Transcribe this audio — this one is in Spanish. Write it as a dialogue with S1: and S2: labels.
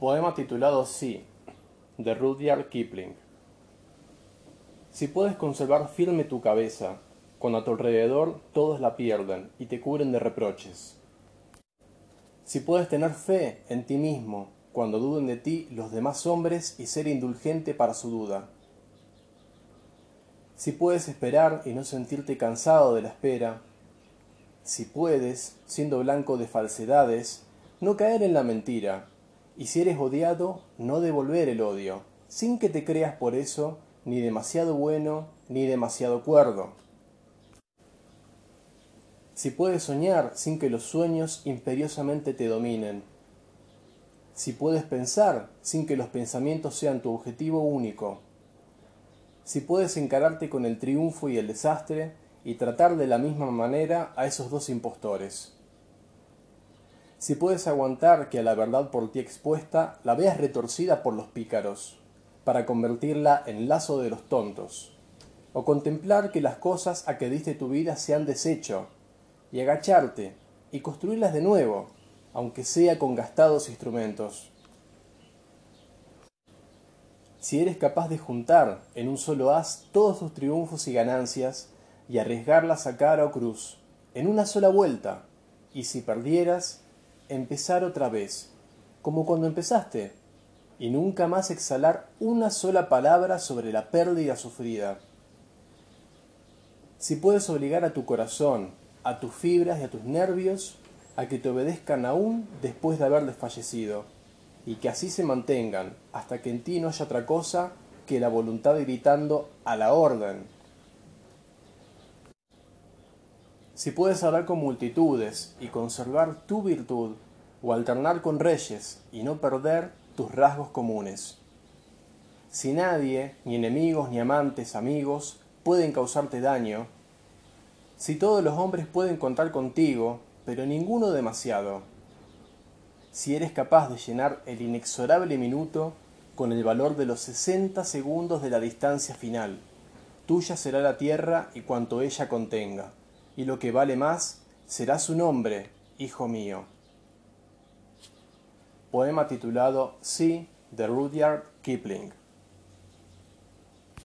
S1: Poema titulado Sí, de Rudyard Kipling. Si puedes conservar firme tu cabeza, cuando a tu alrededor todos la pierden y te cubren de reproches. Si puedes tener fe en ti mismo, cuando duden de ti los demás hombres y ser indulgente para su duda. Si puedes esperar y no sentirte cansado de la espera. Si puedes, siendo blanco de falsedades, no caer en la mentira y si eres odiado, no devolver el odio, sin que te creas por eso ni demasiado bueno ni demasiado cuerdo. Si puedes soñar sin que los sueños imperiosamente te dominen. Si puedes pensar sin que los pensamientos sean tu objetivo único. Si puedes encararte con el triunfo y el desastre y tratar de la misma manera a esos dos impostores si puedes aguantar que a la verdad por ti expuesta la veas retorcida por los pícaros, para convertirla en lazo de los tontos, o contemplar que las cosas a que diste tu vida se han deshecho, y agacharte y construirlas de nuevo, aunque sea con gastados instrumentos. Si eres capaz de juntar en un solo haz todos tus triunfos y ganancias y arriesgarlas a cara o cruz, en una sola vuelta, y si perdieras, empezar otra vez, como cuando empezaste, y nunca más exhalar una sola palabra sobre la pérdida sufrida. Si puedes obligar a tu corazón, a tus fibras y a tus nervios a que te obedezcan aún después de haber desfallecido, y que así se mantengan hasta que en ti no haya otra cosa que la voluntad gritando a la orden si puedes hablar con multitudes y conservar tu virtud, o alternar con reyes y no perder tus rasgos comunes. Si nadie, ni enemigos, ni amantes, amigos, pueden causarte daño, si todos los hombres pueden contar contigo, pero ninguno demasiado, si eres capaz de llenar el inexorable minuto con el valor de los sesenta segundos de la distancia final, tuya será la tierra y cuanto ella contenga y lo que vale más será su nombre, hijo mío. Poema titulado Sí de Rudyard Kipling.